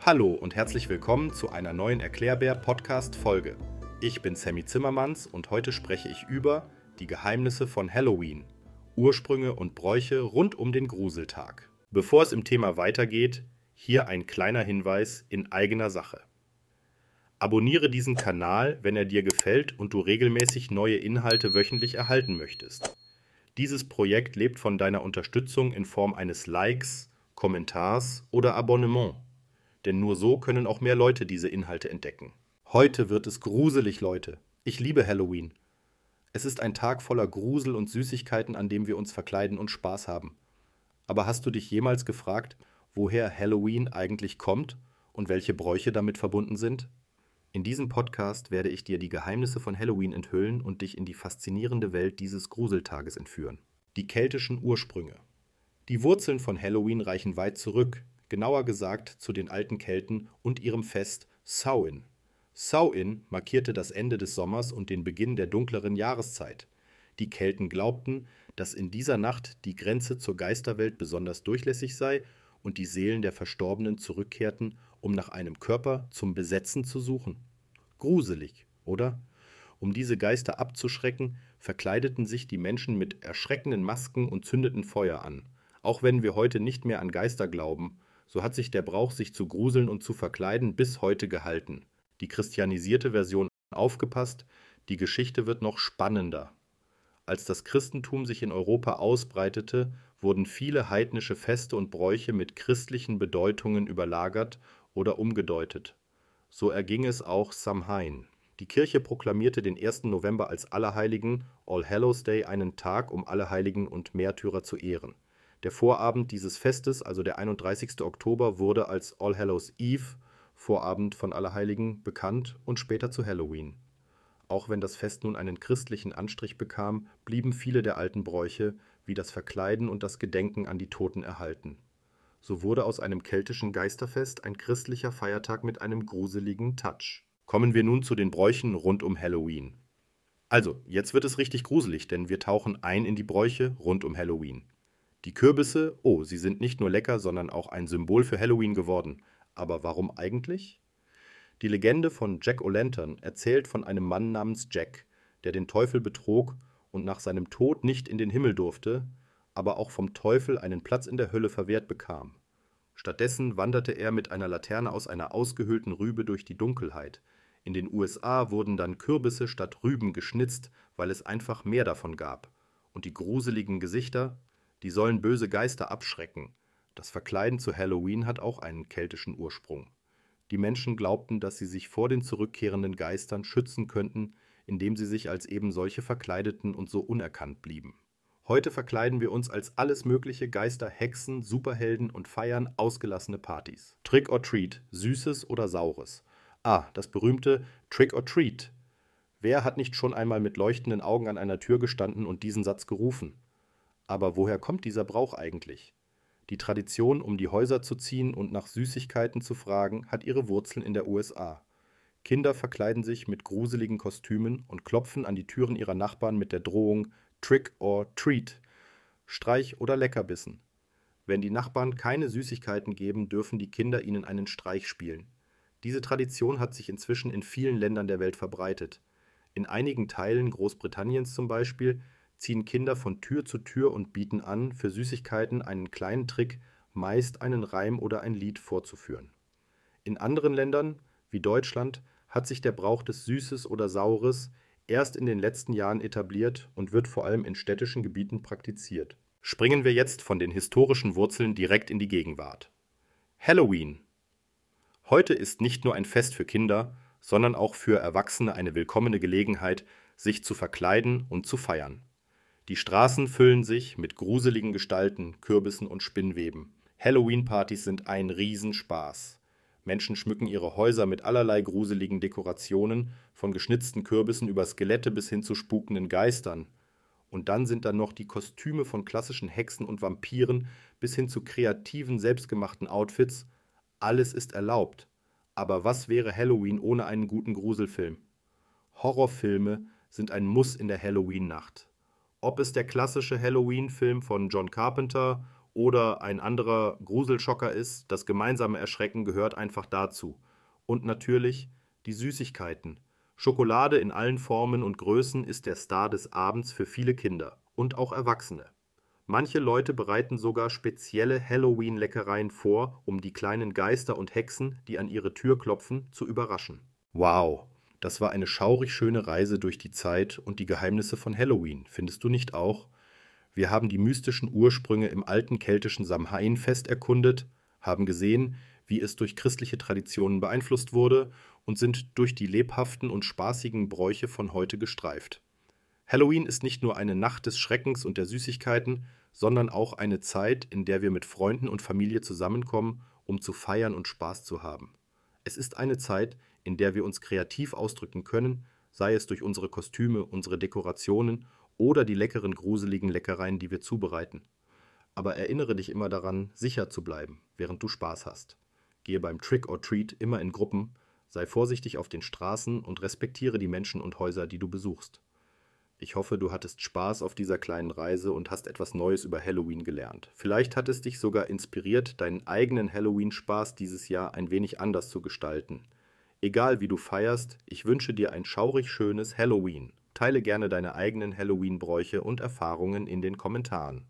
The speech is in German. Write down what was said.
Hallo und herzlich willkommen zu einer neuen Erklärbär-Podcast-Folge. Ich bin Sammy Zimmermanns und heute spreche ich über die Geheimnisse von Halloween, Ursprünge und Bräuche rund um den Gruseltag. Bevor es im Thema weitergeht, hier ein kleiner Hinweis in eigener Sache. Abonniere diesen Kanal, wenn er dir gefällt und du regelmäßig neue Inhalte wöchentlich erhalten möchtest. Dieses Projekt lebt von deiner Unterstützung in Form eines Likes, Kommentars oder Abonnement. Denn nur so können auch mehr Leute diese Inhalte entdecken. Heute wird es gruselig, Leute. Ich liebe Halloween. Es ist ein Tag voller Grusel und Süßigkeiten, an dem wir uns verkleiden und Spaß haben. Aber hast du dich jemals gefragt, woher Halloween eigentlich kommt und welche Bräuche damit verbunden sind? In diesem Podcast werde ich dir die Geheimnisse von Halloween enthüllen und dich in die faszinierende Welt dieses Gruseltages entführen. Die keltischen Ursprünge. Die Wurzeln von Halloween reichen weit zurück, genauer gesagt zu den alten Kelten und ihrem Fest Samhain. Samhain markierte das Ende des Sommers und den Beginn der dunkleren Jahreszeit. Die Kelten glaubten, dass in dieser Nacht die Grenze zur Geisterwelt besonders durchlässig sei und die Seelen der Verstorbenen zurückkehrten, um nach einem Körper zum Besetzen zu suchen. Gruselig, oder? Um diese Geister abzuschrecken, verkleideten sich die Menschen mit erschreckenden Masken und zündeten Feuer an. Auch wenn wir heute nicht mehr an Geister glauben, so hat sich der Brauch, sich zu gruseln und zu verkleiden, bis heute gehalten. Die christianisierte Version aufgepasst, die Geschichte wird noch spannender. Als das Christentum sich in Europa ausbreitete, wurden viele heidnische Feste und Bräuche mit christlichen Bedeutungen überlagert oder umgedeutet. So erging es auch Samhain. Die Kirche proklamierte den 1. November als Allerheiligen All Hallows Day einen Tag, um alle Heiligen und Märtyrer zu ehren. Der Vorabend dieses Festes, also der 31. Oktober, wurde als All Hallows Eve, Vorabend von Allerheiligen, bekannt und später zu Halloween. Auch wenn das Fest nun einen christlichen Anstrich bekam, blieben viele der alten Bräuche, wie das Verkleiden und das Gedenken an die Toten erhalten. So wurde aus einem keltischen Geisterfest ein christlicher Feiertag mit einem gruseligen Touch. Kommen wir nun zu den Bräuchen rund um Halloween. Also, jetzt wird es richtig gruselig, denn wir tauchen ein in die Bräuche rund um Halloween. Die Kürbisse, oh, sie sind nicht nur lecker, sondern auch ein Symbol für Halloween geworden. Aber warum eigentlich? Die Legende von Jack O'Lantern erzählt von einem Mann namens Jack, der den Teufel betrog und nach seinem Tod nicht in den Himmel durfte, aber auch vom Teufel einen Platz in der Hölle verwehrt bekam. Stattdessen wanderte er mit einer Laterne aus einer ausgehöhlten Rübe durch die Dunkelheit. In den USA wurden dann Kürbisse statt Rüben geschnitzt, weil es einfach mehr davon gab. Und die gruseligen Gesichter, die sollen böse Geister abschrecken. Das Verkleiden zu Halloween hat auch einen keltischen Ursprung. Die Menschen glaubten, dass sie sich vor den zurückkehrenden Geistern schützen könnten, indem sie sich als eben solche verkleideten und so unerkannt blieben. Heute verkleiden wir uns als alles mögliche Geister, Hexen, Superhelden und feiern ausgelassene Partys. Trick or Treat, Süßes oder Saures. Ah, das berühmte Trick or Treat. Wer hat nicht schon einmal mit leuchtenden Augen an einer Tür gestanden und diesen Satz gerufen? Aber woher kommt dieser Brauch eigentlich? Die Tradition, um die Häuser zu ziehen und nach Süßigkeiten zu fragen, hat ihre Wurzeln in der USA. Kinder verkleiden sich mit gruseligen Kostümen und klopfen an die Türen ihrer Nachbarn mit der Drohung Trick or Treat, Streich oder Leckerbissen. Wenn die Nachbarn keine Süßigkeiten geben, dürfen die Kinder ihnen einen Streich spielen. Diese Tradition hat sich inzwischen in vielen Ländern der Welt verbreitet. In einigen Teilen Großbritanniens zum Beispiel ziehen Kinder von Tür zu Tür und bieten an, für Süßigkeiten einen kleinen Trick, meist einen Reim oder ein Lied vorzuführen. In anderen Ländern, wie Deutschland, hat sich der Brauch des Süßes oder Saures erst in den letzten Jahren etabliert und wird vor allem in städtischen Gebieten praktiziert. Springen wir jetzt von den historischen Wurzeln direkt in die Gegenwart. Halloween. Heute ist nicht nur ein Fest für Kinder, sondern auch für Erwachsene eine willkommene Gelegenheit, sich zu verkleiden und zu feiern. Die Straßen füllen sich mit gruseligen Gestalten, Kürbissen und Spinnweben. Halloween-Partys sind ein Riesenspaß. Menschen schmücken ihre Häuser mit allerlei gruseligen Dekorationen, von geschnitzten Kürbissen über Skelette bis hin zu spukenden Geistern. Und dann sind da noch die Kostüme von klassischen Hexen und Vampiren bis hin zu kreativen, selbstgemachten Outfits. Alles ist erlaubt. Aber was wäre Halloween ohne einen guten Gruselfilm? Horrorfilme sind ein Muss in der Halloween-Nacht. Ob es der klassische Halloween-Film von John Carpenter oder ein anderer Gruselschocker ist, das gemeinsame Erschrecken gehört einfach dazu. Und natürlich die Süßigkeiten. Schokolade in allen Formen und Größen ist der Star des Abends für viele Kinder und auch Erwachsene. Manche Leute bereiten sogar spezielle Halloween-Leckereien vor, um die kleinen Geister und Hexen, die an ihre Tür klopfen, zu überraschen. Wow, das war eine schaurig schöne Reise durch die Zeit und die Geheimnisse von Halloween, findest du nicht auch? Wir haben die mystischen Ursprünge im alten keltischen Samhain-Fest erkundet, haben gesehen, wie es durch christliche Traditionen beeinflusst wurde und sind durch die lebhaften und spaßigen Bräuche von heute gestreift. Halloween ist nicht nur eine Nacht des Schreckens und der Süßigkeiten, sondern auch eine Zeit, in der wir mit Freunden und Familie zusammenkommen, um zu feiern und Spaß zu haben. Es ist eine Zeit, in der wir uns kreativ ausdrücken können, sei es durch unsere Kostüme, unsere Dekorationen oder die leckeren, gruseligen Leckereien, die wir zubereiten. Aber erinnere dich immer daran, sicher zu bleiben, während du Spaß hast. Gehe beim Trick or Treat immer in Gruppen, sei vorsichtig auf den Straßen und respektiere die Menschen und Häuser, die du besuchst. Ich hoffe, du hattest Spaß auf dieser kleinen Reise und hast etwas Neues über Halloween gelernt. Vielleicht hat es dich sogar inspiriert, deinen eigenen Halloween-Spaß dieses Jahr ein wenig anders zu gestalten. Egal wie du feierst, ich wünsche dir ein schaurig schönes Halloween. Teile gerne deine eigenen Halloween-Bräuche und Erfahrungen in den Kommentaren.